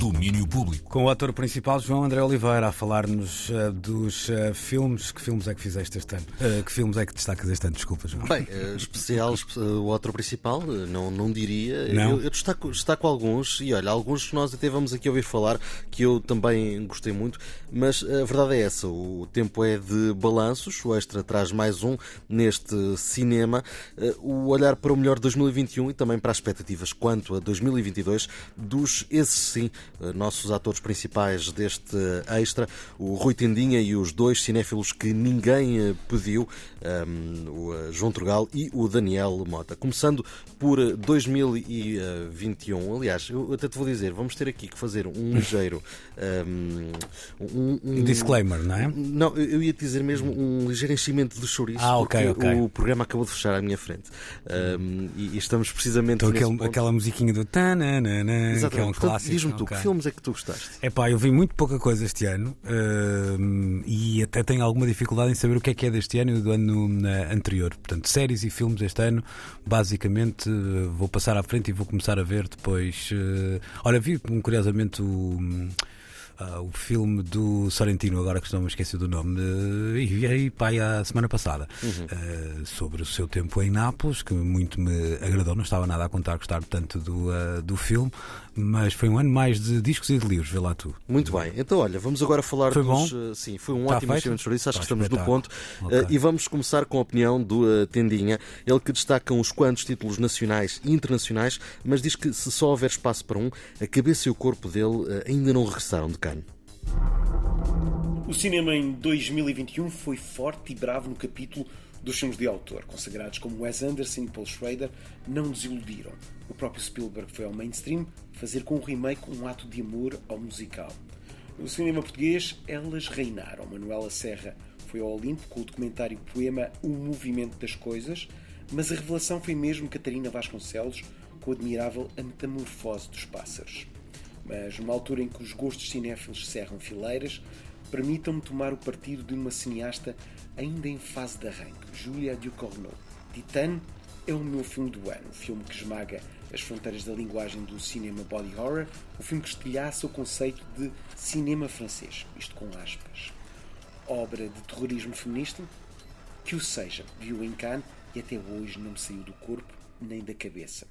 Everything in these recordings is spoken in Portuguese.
Domínio Público. Com o ator principal João André Oliveira a falar-nos uh, dos uh, filmes. Que filmes é que fizeste este ano? Uh, que filmes é que destacas este ano? Desculpa, João. Bem, especial, o ator principal, não, não diria. Não. Eu, eu destaco, destaco alguns, e olha, alguns que nós até vamos aqui ouvir falar, que eu também gostei muito, mas a verdade é essa: o tempo é de balanços, o Extra traz mais um neste cinema. O olhar para o melhor de 2021 e também para as expectativas quanto a 2022 dos, esses sim, nossos atores principais deste extra, o Rui Tendinha e os dois cinéfilos que ninguém eh, pediu, um, o eh, João Trugal e o Daniel Mota. Começando por 2021, aliás, eu até te vou dizer, vamos ter aqui que fazer um ligeiro. Um, um, um disclaimer, não é? Não, eu ia dizer mesmo um ligeiro enchimento de chouriço, ah, okay, porque okay. o programa acabou de fechar à minha frente. e, e, estamos precisamente. Então, aquele, aquela musiquinha do tananana, que é um Portanto, clássico. Diz-me tu, okay. que filmes é que tu gostaste? É pá, eu vi muito pouca coisa este ano uh, e até tenho alguma dificuldade em saber o que é que é deste ano e do ano anterior. Portanto, séries e filmes este ano, basicamente, uh, vou passar à frente e vou começar a ver depois. Olha, vi curiosamente o. Uh, o filme do Sorrentino, agora que não me esqueci do nome, uh, e vi aí pai a semana passada, uhum. uh, sobre o seu tempo em Nápoles, que muito me agradou, não estava nada a contar gostar tanto do, do filme, mas foi um ano mais de discos e de livros, vê lá tu. Muito bem, então olha, vamos agora falar foi dos. Bom? sim, foi um tá ótimo feito? de chouriço, acho tá que estamos no ponto. Okay. e vamos começar com a opinião do Tendinha, ele que destaca uns quantos títulos nacionais e internacionais, mas diz que se só houver espaço para um, a cabeça e o corpo dele ainda não regressaram de O cinema em 2021 foi forte e bravo no capítulo dos filmes de autor. Consagrados como Wes Anderson e Paul Schrader não desiludiram. O próprio Spielberg foi ao mainstream fazer com o remake um ato de amor ao musical. No cinema português, elas reinaram. Manuela Serra foi ao Olimpo com o documentário poema O Movimento das Coisas, mas a revelação foi mesmo Catarina Vasconcelos com o admirável A Metamorfose dos Pássaros. Mas numa altura em que os gostos cinéfilos cerram fileiras, permitam-me tomar o partido de uma cineasta ainda em fase de arranque, Julia Ducournau. Titan é o meu filme do ano, o filme que esmaga as fronteiras da linguagem do cinema body horror, o filme que estilhaça o conceito de cinema francês, isto com aspas. Obra de terrorismo feminista? Que o seja, viu em Cannes e até hoje não me saiu do corpo nem da cabeça.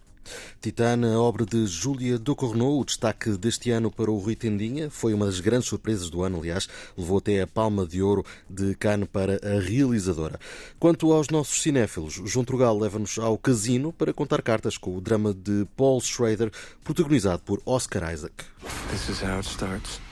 Titana, obra de Júlia Ducournau, o destaque deste ano para o Rui Tendinha, foi uma das grandes surpresas do ano, aliás, levou até a palma de ouro de Cannes para a realizadora. Quanto aos nossos cinéfilos, João Trugal leva-nos ao casino para contar cartas com o drama de Paul Schrader, protagonizado por Oscar Isaac. This is how it starts.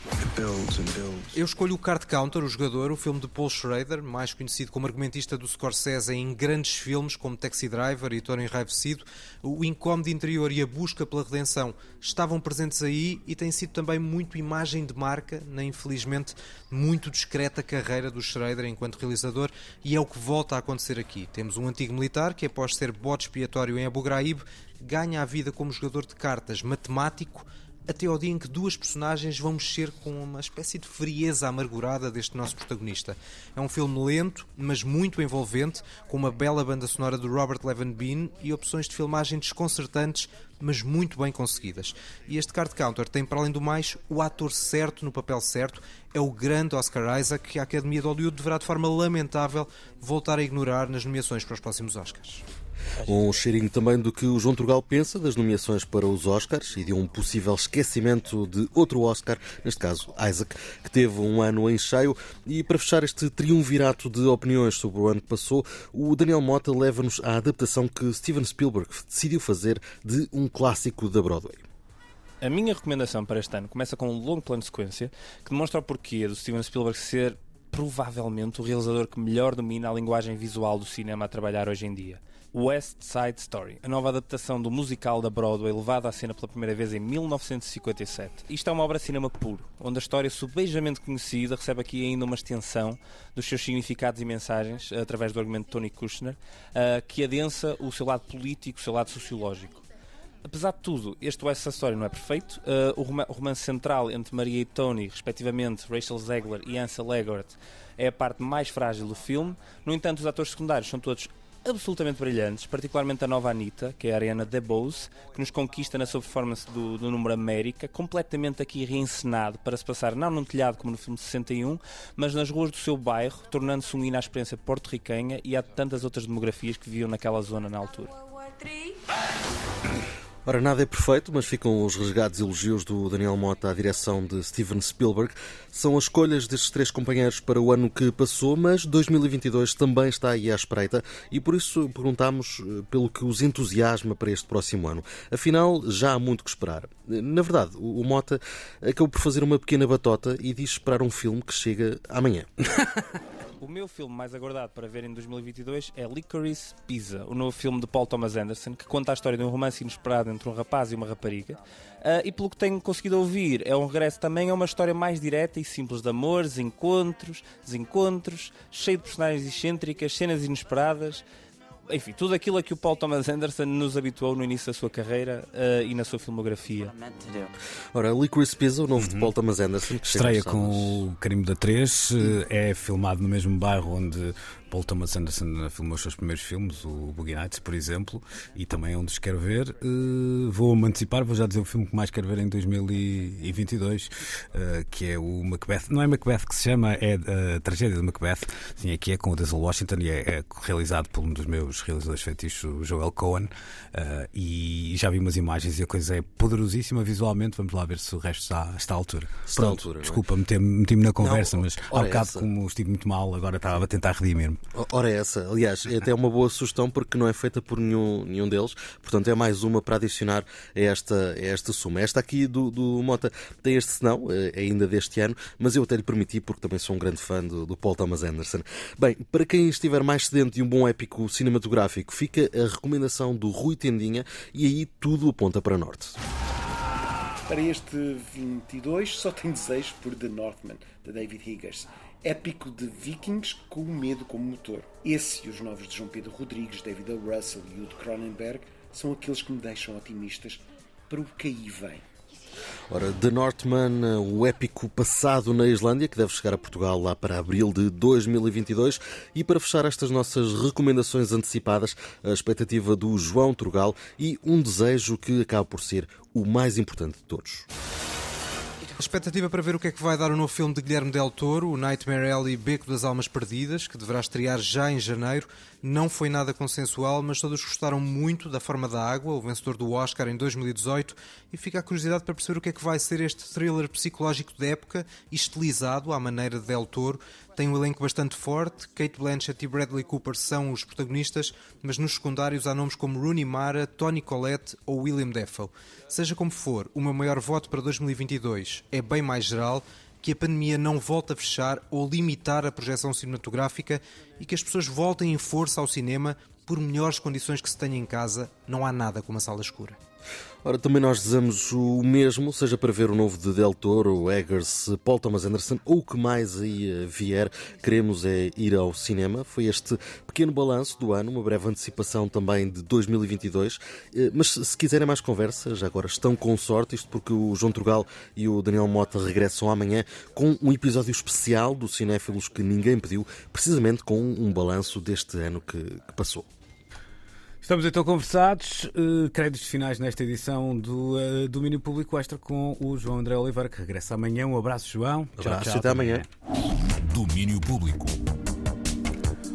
Eu escolho o Card Counter, o jogador, o filme de Paul Schrader, mais conhecido como argumentista do Scorsese em grandes filmes como Taxi Driver e Toro Enraivecido. O incómodo interior e a busca pela redenção estavam presentes aí e tem sido também muito imagem de marca na infelizmente muito discreta carreira do Schrader enquanto realizador e é o que volta a acontecer aqui. Temos um antigo militar que após ser bode expiatório em Abu Ghraib ganha a vida como jogador de cartas matemático até ao dia em que duas personagens vão mexer com uma espécie de frieza amargurada deste nosso protagonista. É um filme lento, mas muito envolvente, com uma bela banda sonora do Robert Levan Bean e opções de filmagem desconcertantes, mas muito bem conseguidas. E este Card Counter tem, para além do mais, o ator certo no papel certo, é o grande Oscar Isaac, que a Academia de Hollywood deverá, de forma lamentável, voltar a ignorar nas nomeações para os próximos Oscars. Um cheirinho também do que o João Trugal pensa das nomeações para os Oscars e de um possível esquecimento de outro Oscar, neste caso Isaac, que teve um ano em cheio. E para fechar este triunvirato de opiniões sobre o ano que passou, o Daniel Mota leva-nos à adaptação que Steven Spielberg decidiu fazer de um clássico da Broadway. A minha recomendação para este ano começa com um longo plano de sequência que demonstra o porquê do Steven Spielberg ser provavelmente o realizador que melhor domina a linguagem visual do cinema a trabalhar hoje em dia. West Side Story, a nova adaptação do musical da Broadway levada à cena pela primeira vez em 1957. Isto é uma obra de cinema puro, onde a história subejamente conhecida recebe aqui ainda uma extensão dos seus significados e mensagens através do argumento de Tony Kushner, que adensa o seu lado político, o seu lado sociológico. Apesar de tudo, este West Side Story não é perfeito. Uh, o, romance central entre Maria e Tony, respectivamente Rachel Zegler e Ansel Elgort, é a parte mais frágil do filme. No entanto, os atores secundários são todos absolutamente brilhantes, particularmente a nova Anitta, que é a Ariana DeBose, que nos conquista na sua performance do, do número América, completamente aqui reencenado para se passar não num telhado como no filme 61, mas nas ruas do seu bairro, tornando-se um hino à experiência porto-riquenha e há tantas outras demografias que viviam naquela zona na altura. Ora, nada é perfeito, mas ficam os resgates e elogios do Daniel Mota à direção de Steven Spielberg. São as escolhas destes três companheiros para o ano que passou, mas 2022 também está aí à espreita e por isso perguntamos eh, pelo que os entusiasma para este próximo ano. Afinal, já há muito que esperar. Na verdade, o Mota acabou por fazer uma pequena batota e diz esperar um filme que chega amanhã. O meu filme mais aguardado para ver em 2022 é Licorice Pizza, o novo filme de Paul Thomas Anderson, que conta a história de um romance inesperado entre um rapaz e uma rapariga. Uh, e pelo que tenho conseguido ouvir, é um regresso também a uma história mais direta e simples de amor, encontros, desencontros, cheio de personagens excêntricas, cenas inesperadas enfim, tudo aquilo a que o Paul Thomas Anderson nos habituou no início da sua carreira uh, e na sua filmografia. Ora, Licorice Pizza, o novo uhum. de Paul Thomas Anderson. Estreia com o carimbo da 3, eh, é filmado no mesmo bairro onde Paul Thomas Anderson filmou os seus primeiros filmes, o Boogie Nights, por exemplo, e também é um dos que quero ver. Uh, vou-me antecipar, vou já dizer o filme que mais quero ver em 2022, uh, que é o Macbeth. Não é Macbeth que se chama, é a tragédia de Macbeth. Sim, aqui é com o Denzel Washington e é, é, realizado por um dos meus realizadores fetiches, o Joel Cohen. Uh, e já vi umas imagens e a coisa é poderosíssima visualmente. Vamos lá ver se o resto está, está à altura. Está Pronto, altura, é? desculpa, é? meti-me meti na conversa, não, mas há bocado, como estive muito mal, agora estava a tentar redimir-me. Ora, essa. Aliás, é até uma boa sugestão porque não é feita por nenhum, nenhum deles. Portanto, é mais uma para adicionar a esta, a esta suma. Esta aqui do, do Mota tem este senão, é ainda deste ano, mas eu até lhe permiti porque também sou um grande fã do, do Paul Thomas Anderson. Bem, para quem estiver mais sedento de um bom épico cinematográfico, fica a recomendação do Rui Tendinha e aí tudo aponta para norte. Para este 22, só tenho desejos por The Northman, de David Higgers épico de vikings com o medo como motor. Esse e os novos de João Pedro Rodrigues, David. Russell e Hugh Cronenberg são aqueles que me deixam otimistas para o que aí vem. Ora, The Northman, o épico passado na Islândia, que deve chegar a Portugal lá para abril de 2022. E para fechar estas nossas recomendações antecipadas, a expectativa do João Trugal e um desejo que acaba por ser o mais importante de todos. A expectativa para ver o que é que vai dar o novo filme de Guilherme Del Toro, o Nightmare Alley Beco das Almas Perdidas, que deverá estrear já em janeiro, não foi nada consensual, mas todos gostaram muito da Forma da Água, o vencedor do Oscar em 2018, e fica a curiosidade para perceber o que é que vai ser este thriller psicológico de época, estilizado à maneira de Del Toro. Tem um elenco bastante forte, Kate Blanchett e Bradley Cooper são os protagonistas, mas nos secundários há nomes como Rooney Mara, Tony Collette ou William Defoe. Seja como for, o meu maior voto para 2022 é bem mais geral que a pandemia não volte a fechar ou limitar a projeção cinematográfica e que as pessoas voltem em força ao cinema por melhores condições que se tenha em casa, não há nada como a sala escura. Ora, também nós desejamos o mesmo, seja para ver o novo de Del Toro, Eggers, Paul Thomas Anderson ou o que mais aí eh, vier, queremos é ir ao cinema. Foi este pequeno balanço do ano, uma breve antecipação também de 2022. Eh, mas se quiserem mais conversas, agora estão com sorte, isto porque o João Trugal e o Daniel Mota regressam amanhã com um episódio especial do Cinéfilos que ninguém pediu, precisamente com um balanço deste ano que, que passou. Estamos então conversados. Uh, créditos finais nesta edição do uh, Domínio Público Extra com o João André Oliveira, que regressa amanhã. Um abraço, João. Um abraço, tchau, tchau, até amanhã. Domínio Público.